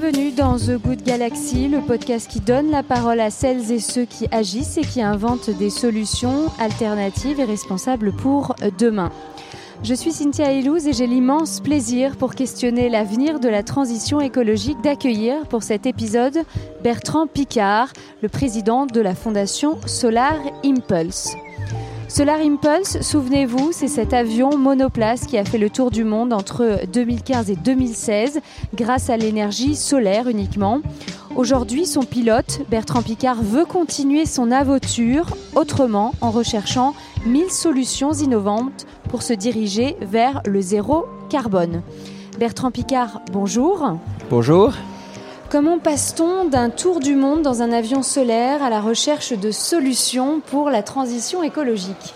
Bienvenue dans The Good Galaxy, le podcast qui donne la parole à celles et ceux qui agissent et qui inventent des solutions alternatives et responsables pour demain. Je suis Cynthia Ilouz et j'ai l'immense plaisir pour questionner l'avenir de la transition écologique d'accueillir pour cet épisode Bertrand Picard, le président de la fondation Solar Impulse. Solar Impulse, souvenez-vous, c'est cet avion monoplace qui a fait le tour du monde entre 2015 et 2016 grâce à l'énergie solaire uniquement. Aujourd'hui, son pilote, Bertrand Picard, veut continuer son aventure autrement en recherchant 1000 solutions innovantes pour se diriger vers le zéro carbone. Bertrand Picard, bonjour. Bonjour. Comment passe-t-on d'un tour du monde dans un avion solaire à la recherche de solutions pour la transition écologique?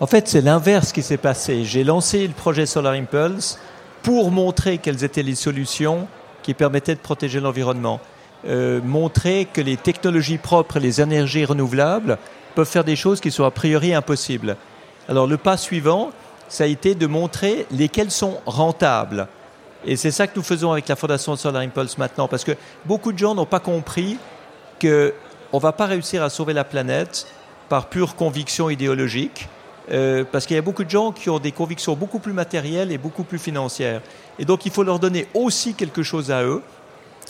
En fait, c'est l'inverse qui s'est passé. J'ai lancé le projet Solar Impulse pour montrer quelles étaient les solutions qui permettaient de protéger l'environnement. Euh, montrer que les technologies propres et les énergies renouvelables peuvent faire des choses qui sont a priori impossibles. Alors le pas suivant, ça a été de montrer lesquelles sont rentables. Et c'est ça que nous faisons avec la Fondation Solar Impulse maintenant, parce que beaucoup de gens n'ont pas compris qu'on ne va pas réussir à sauver la planète par pure conviction idéologique, euh, parce qu'il y a beaucoup de gens qui ont des convictions beaucoup plus matérielles et beaucoup plus financières. Et donc il faut leur donner aussi quelque chose à eux.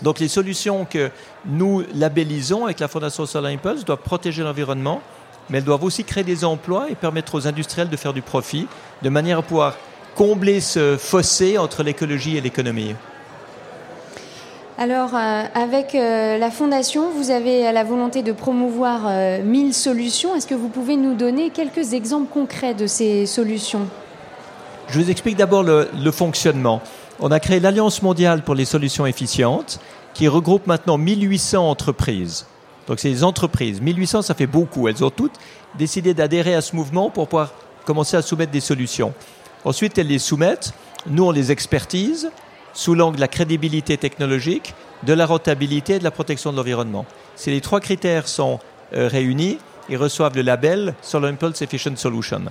Donc les solutions que nous labellisons avec la Fondation Solar Impulse doivent protéger l'environnement, mais elles doivent aussi créer des emplois et permettre aux industriels de faire du profit, de manière à pouvoir combler ce fossé entre l'écologie et l'économie alors, euh, avec euh, la Fondation, vous avez la volonté de promouvoir 1000 euh, solutions. Est-ce que vous pouvez nous donner quelques exemples concrets de ces solutions? Je vous explique d'abord le, le, fonctionnement. On a créé l'Alliance mondiale pour les solutions efficientes, qui regroupe maintenant 1800 entreprises. Donc, c'est des entreprises. 1800, ça fait beaucoup. Elles ont toutes décidé d'adhérer à ce mouvement pour pouvoir commencer à soumettre des solutions. Ensuite, elles les soumettent. Nous, on les expertise sous l'angle de la crédibilité technologique, de la rentabilité et de la protection de l'environnement. Si les trois critères sont euh, réunis, ils reçoivent le label Solar Impulse Efficient Solution.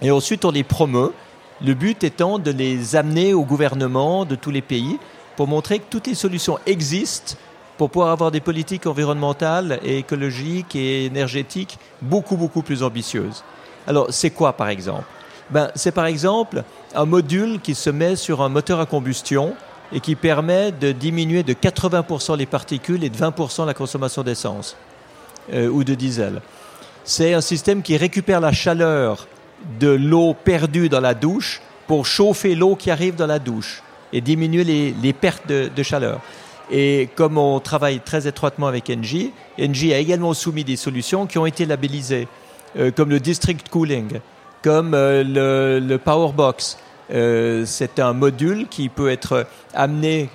Et ensuite, on les promeut, le but étant de les amener au gouvernement de tous les pays pour montrer que toutes les solutions existent pour pouvoir avoir des politiques environnementales et écologiques et énergétiques beaucoup, beaucoup plus ambitieuses. Alors, c'est quoi, par exemple? Ben, C'est par exemple un module qui se met sur un moteur à combustion et qui permet de diminuer de 80% les particules et de 20% la consommation d'essence euh, ou de diesel. C'est un système qui récupère la chaleur de l'eau perdue dans la douche pour chauffer l'eau qui arrive dans la douche et diminuer les, pertes de, chaleur. Et comme on travaille très étroitement avec Engie, Engie a également soumis des solutions qui ont été labellisées, euh, comme le district cooling, comme euh, le, le Powerbox. Euh, c'est un module qui peut être amené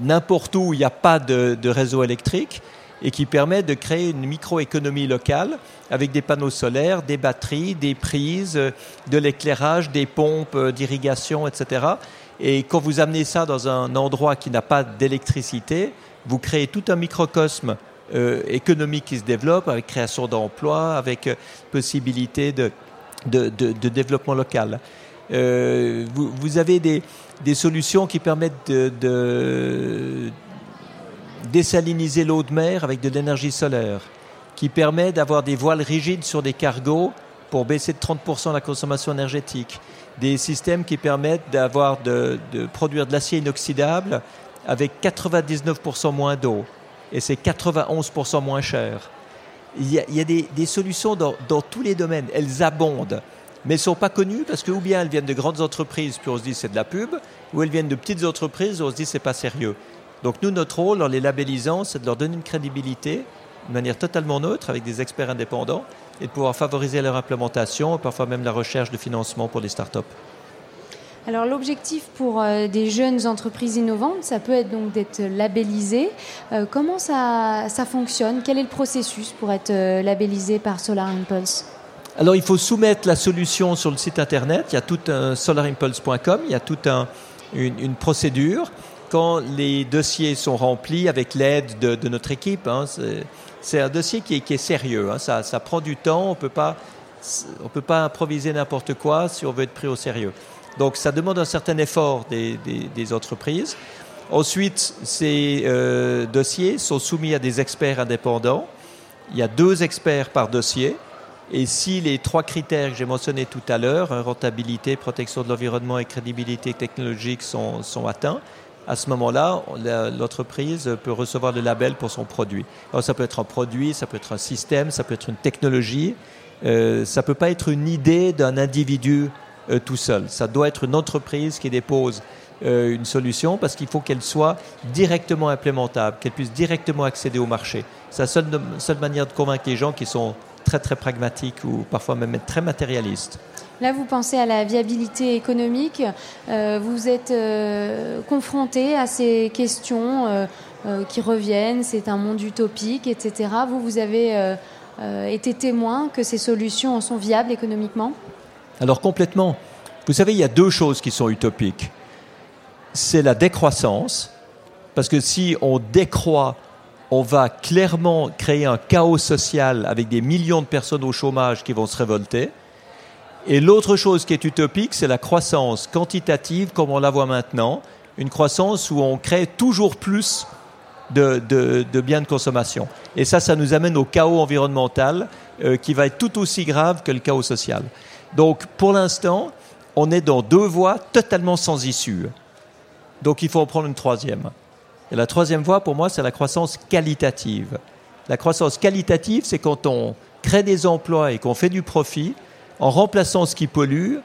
n'importe où il n'y a pas de, réseau électrique et qui permet de créer une microéconomie locale avec des panneaux solaires, des batteries, des prises, de l'éclairage, des pompes d'irrigation, etc. Et quand vous amenez ça dans un endroit qui n'a pas d'électricité, vous créez tout un microcosme euh, économique qui se développe avec création d'emplois, avec possibilité de de, développement local. Euh, vous, avez des, solutions qui permettent de, désaliniser l'eau de mer avec de l'énergie solaire, qui permet d'avoir des voiles rigides sur des cargos pour baisser de 30% la consommation énergétique, des systèmes qui permettent d'avoir de, produire de l'acier inoxydable avec 99% moins d'eau. Et c'est 91% moins cher il y a, des, solutions dans, tous les domaines. Elles abondent, mais elles ne sont pas connues parce que ou bien elles viennent de grandes entreprises, puis on se dit c'est de la pub, ou elles viennent de petites entreprises, on se dit c'est pas sérieux. Donc nous, notre rôle en les labellisant, c'est de leur donner une crédibilité de manière totalement neutre avec des experts indépendants et de pouvoir favoriser leur implémentation, parfois même la recherche de financement pour les startups. Alors l'objectif pour euh, des jeunes entreprises innovantes, ça peut être donc d'être labellisé. Euh, comment ça, ça, fonctionne? Quel est le processus pour être euh, labellisé par Solar Impulse? Alors il faut soumettre la solution sur le site internet. Il y a tout un solarimpulse.com. Il y a toute un, une, procédure. Quand les dossiers sont remplis avec l'aide de, notre équipe, hein, c'est un dossier qui est, sérieux. Hein. ça, ça, prend du temps. On on peut pas improviser n'importe quoi si on veut être pris au sérieux. Donc ça demande un certain effort des, entreprises. Ensuite, ces euh, dossiers sont soumis à des experts indépendants. Il y a deux experts par dossier. Et si les trois critères que j'ai mentionnés tout à l'heure, hein, rentabilité, protection de l'environnement et crédibilité technologique, sont, sont atteints, à ce moment-là, l'entreprise peut recevoir le label pour son produit. Alors, ça peut être un produit, ça peut être un système, ça peut être une technologie. Euh, ça ne peut pas être une idée d'un individu euh, tout seul. Ça doit être une entreprise qui dépose euh, une solution parce qu'il faut qu'elle soit directement implémentable, qu'elle puisse directement accéder au marché. C'est la seule, seule manière de convaincre les gens qui sont très très pragmatiques ou parfois même très matérialistes. Là, vous pensez à la viabilité économique. Euh, vous êtes confronté à ces questions qui reviennent. C'est un monde utopique, etc. Vous, vous avez été témoin que ces solutions sont viables économiquement? Alors complètement. Vous savez, il y a deux choses qui sont utopiques. C'est la décroissance, parce que si on décroît, on va clairement créer un chaos social avec des millions de personnes au chômage qui vont se révolter. Et l'autre chose qui est utopique, c'est la croissance quantitative comme on la voit maintenant, une croissance où on crée toujours plus de, biens de consommation. Et ça, ça nous amène au chaos environnemental euh, qui va être tout aussi grave que le chaos social. Donc, pour l'instant, on est dans deux voies totalement sans issue. Donc, il faut en prendre une troisième. Et la troisième voie, pour moi, c'est la croissance qualitative. La croissance qualitative, c'est quand on crée des emplois et qu'on fait du profit, en remplaçant ce qui pollue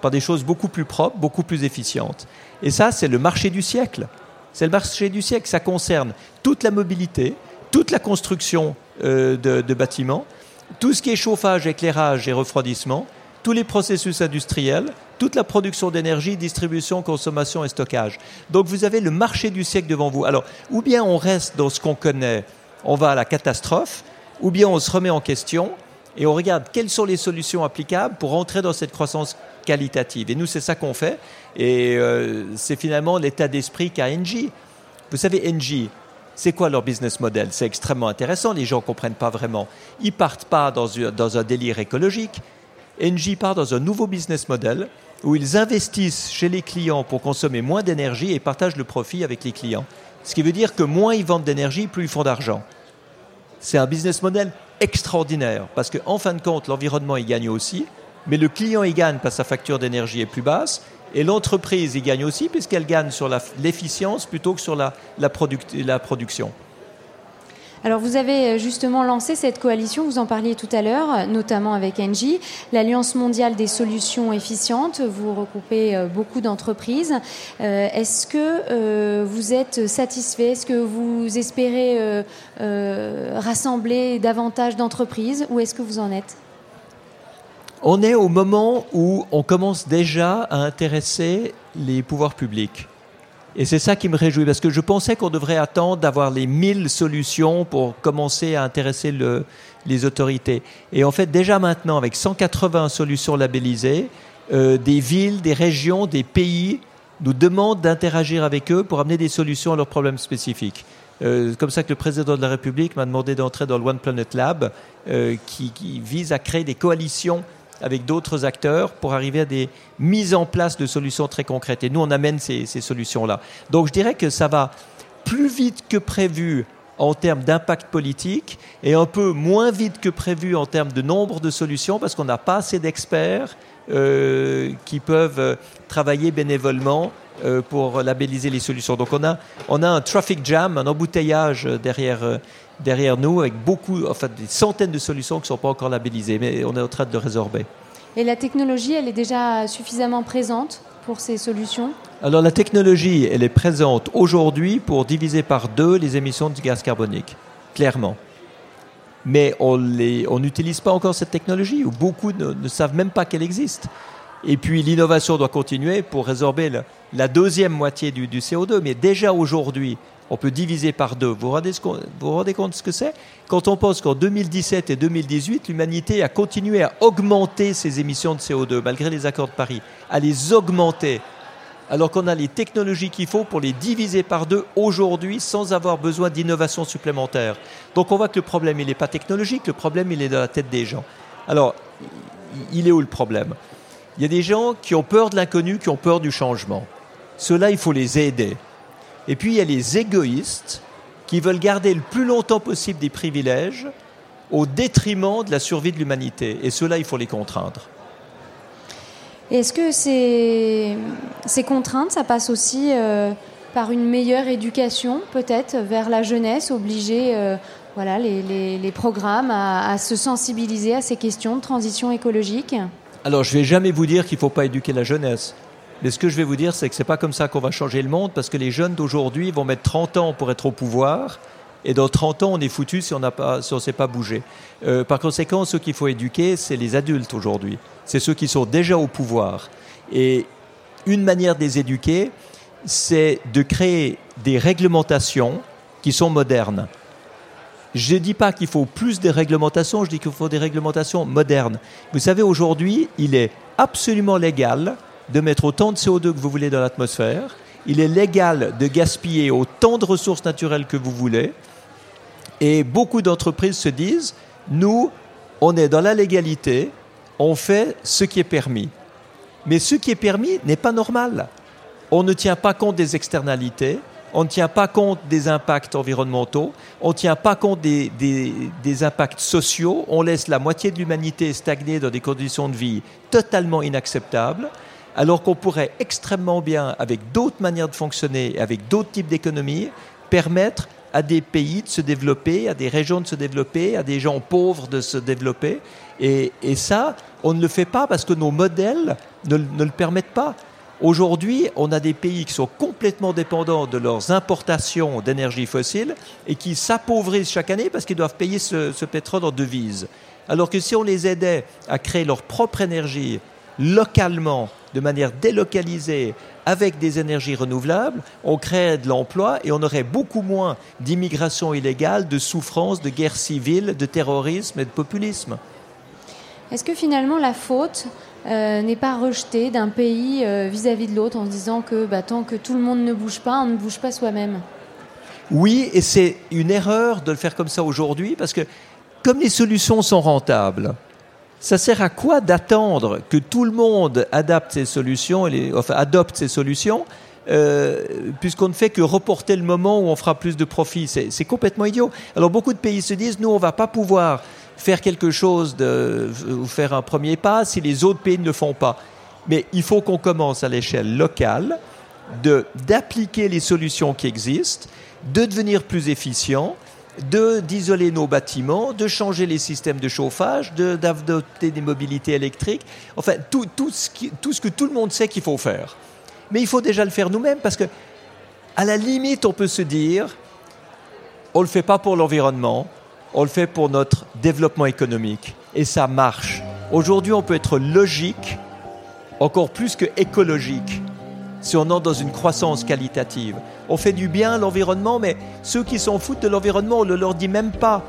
par des choses beaucoup plus propres, beaucoup plus efficientes. Et ça, c'est le marché du siècle. C'est le marché du siècle. Ça concerne toute la mobilité, toute la construction euh, de, bâtiments, tout ce qui est chauffage, éclairage et refroidissement, tous les processus industriels, toute la production d'énergie, distribution, consommation et stockage. Donc vous avez le marché du siècle devant vous. Alors, ou bien on reste dans ce qu'on connaît, on va à la catastrophe, ou bien on se remet en question et on regarde quelles sont les solutions applicables pour entrer dans cette croissance qualitative. Et nous, c'est ça qu'on fait. Et euh, c'est finalement l'état d'esprit qu'a Engie. Vous savez, Engie, c'est quoi leur business model? C'est extrêmement intéressant, les gens ne comprennent pas vraiment. Ils partent pas dans, dans un délire écologique. Engie part dans un nouveau business model où ils investissent chez les clients pour consommer moins d'énergie et partagent le profit avec les clients. Ce qui veut dire que moins ils vendent d'énergie, plus ils font d'argent. C'est un business model extraordinaire parce qu'en en fin de compte, l'environnement y gagne aussi, mais le client y gagne parce que sa facture d'énergie est plus basse et l'entreprise y gagne aussi puisqu'elle gagne sur l'efficience plutôt que sur la, la production. Alors vous avez euh, justement lancé cette coalition, vous en parliez tout à l'heure, notamment avec Engie, l'Alliance mondiale des solutions efficientes. Vous regroupez euh, beaucoup d'entreprises. Euh, est-ce que vous êtes satisfait? Est-ce que vous espérez rassembler davantage d'entreprises? Où est-ce que vous en êtes? On est au moment où on commence déjà à intéresser les pouvoirs publics. Et c'est ça qui me réjouit, parce que je pensais qu'on devrait attendre d'avoir les 1000 solutions pour commencer à intéresser le, les autorités. Et en fait, déjà maintenant, avec 180 solutions labellisées, euh, des villes, des régions, des pays nous demandent d'interagir avec eux pour amener des solutions à leurs problèmes spécifiques. Euh, comme ça que le président de la République m'a demandé d'entrer dans le One Planet Lab, euh, qui, vise à créer des coalitions avec d'autres acteurs pour arriver à des mises en place de solutions très concrètes. Et nous, on amène ces, solutions-là. Donc je dirais que ça va plus vite que prévu en termes d'impact politique et un peu moins vite que prévu en termes de nombre de solutions parce qu'on n'a pas assez d'experts qui peuvent euh, travailler bénévolement euh, pour labelliser les solutions. Donc on a, on a un traffic jam, un embouteillage derrière, derrière nous avec beaucoup, enfin des centaines de solutions qui ne sont pas encore labellisées, mais on est en train de le résorber. Et la technologie, elle est déjà suffisamment présente pour ces solutions? Alors la technologie, elle est présente aujourd'hui pour diviser par deux les émissions de gaz carbonique, clairement. Mais on n'utilise pas encore cette technologie, ou beaucoup ne, savent même pas qu'elle existe. Et puis l'innovation doit continuer pour résorber la, deuxième moitié du, du CO2. Mais déjà aujourd'hui, on peut diviser par deux. Vous vous rendez, vous rendez compte de ce que c'est? Quand on pense qu'en 2017 et 2018, l'humanité a continué à augmenter ses émissions de CO2, malgré les accords de Paris, à les augmenter, alors qu'on a les technologies qu'il faut pour les diviser par deux aujourd'hui sans avoir besoin d'innovation supplémentaire. Donc on voit que le problème, il n'est pas technologique, le problème, il est dans la tête des gens. Alors, il est où le problème? Il y a des gens qui ont peur de l'inconnu, qui ont peur du changement. Ceux-là, il faut les aider. Et puis il y a les égoïstes qui veulent garder le plus longtemps possible des privilèges au détriment de la survie de l'humanité. Et ceux-là, il faut les contraindre. Est-ce que ces, contraintes, ça passe aussi euh, par une meilleure éducation, peut-être, vers la jeunesse, obliger euh, voilà, les, programmes à, se sensibiliser à ces questions de transition écologique? Alors, je ne vais jamais vous dire qu'il ne faut pas éduquer la jeunesse. Mais ce que je vais vous dire, c'est que ce n'est pas comme ça qu'on va changer le monde, parce que les jeunes d'aujourd'hui vont mettre 30 ans pour être au pouvoir, et dans 30 ans, on est foutu si on pas, si s'est pas bougé. Euh, par conséquent, ceux qu'il faut éduquer, c'est les adultes aujourd'hui. C'est ceux qui sont déjà au pouvoir. Et une manière de les éduquer, c'est de créer des réglementations qui sont modernes. Je ne dis pas qu'il faut plus de réglementations, je dis qu'il faut des réglementations modernes. Vous savez, aujourd'hui, il est absolument légal de mettre autant de CO2 que vous voulez dans l'atmosphère. Il est légal de gaspiller autant de ressources naturelles que vous voulez. Et beaucoup d'entreprises se disent, nous, on est dans la légalité, on fait ce qui est permis. Mais ce qui est permis n'est pas normal. On ne tient pas compte des externalités, on ne tient pas compte des impacts environnementaux, on ne tient pas compte des, impacts sociaux, on laisse la moitié de l'humanité stagner dans des conditions de vie totalement inacceptables, alors qu'on pourrait extrêmement bien, avec d'autres manières de fonctionner, avec d'autres types d'économies, permettre à des pays de se développer, à des régions de se développer, à des gens pauvres de se développer. Et, et ça, on ne le fait pas parce que nos modèles ne, ne le permettent pas. Aujourd'hui, on a des pays qui sont complètement dépendants de leurs importations d'énergie fossile et qui s'appauvrissent chaque année parce qu'ils doivent payer ce, ce, pétrole en devises. Alors que si on les aidait à créer leur propre énergie localement, de manière délocalisée, avec des énergies renouvelables, on créerait de l'emploi et on aurait beaucoup moins d'immigration illégale, de souffrance, de guerre civile, de terrorisme et de populisme. Est-ce que finalement la faute euh, n'est pas rejetée d'un pays euh, vis-à-vis -vis de l'autre en se disant que bah, tant que tout le monde ne bouge pas, on ne bouge pas soi-même? Oui, et c'est une erreur de le faire comme ça aujourd'hui parce que comme les solutions sont rentables, ça sert à quoi d'attendre que tout le monde adapte ses solutions, enfin, adopte ces solutions, euh, puisqu'on ne fait que reporter le moment où on fera plus de profit? C'est complètement idiot. Alors beaucoup de pays se disent, nous, on va pas pouvoir faire quelque chose, ou faire un premier pas si les autres pays ne le font pas. Mais il faut qu'on commence à l'échelle locale d'appliquer les solutions qui existent, de devenir plus efficient, d'isoler nos bâtiments, de changer les systèmes de chauffage, d'adopter des mobilités électriques, enfin tout, ce tout ce que tout le monde sait qu'il faut faire. Mais il faut déjà le faire nous-mêmes parce que, à la limite, on peut se dire, on ne le fait pas pour l'environnement, on le fait pour notre développement économique. Et ça marche. Aujourd'hui, on peut être logique, encore plus que écologique si on entre dans une croissance qualitative. On fait du bien à l'environnement, mais ceux qui s'en foutent de l'environnement, on ne leur dit même pas.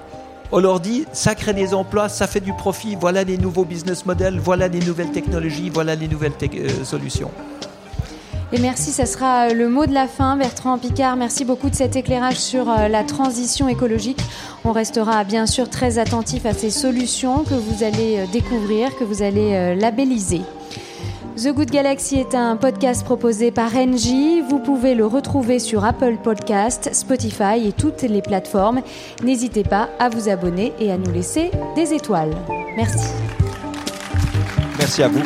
On leur dit, ça crée des emplois, ça fait du profit, voilà les nouveaux business models, voilà les nouvelles technologies, voilà les nouvelles euh, solutions. Et merci, ça sera le mot de la fin. Bertrand Picard, merci beaucoup de cet éclairage sur euh, la transition écologique. On restera bien sûr très attentif à ces solutions que vous allez euh, découvrir, que vous allez labelliser. The Good Galaxy est un podcast proposé par Engie. Vous pouvez le retrouver sur Apple Podcast, Spotify et toutes les plateformes. N'hésitez pas à vous abonner et à nous laisser des étoiles. Merci. Merci à vous.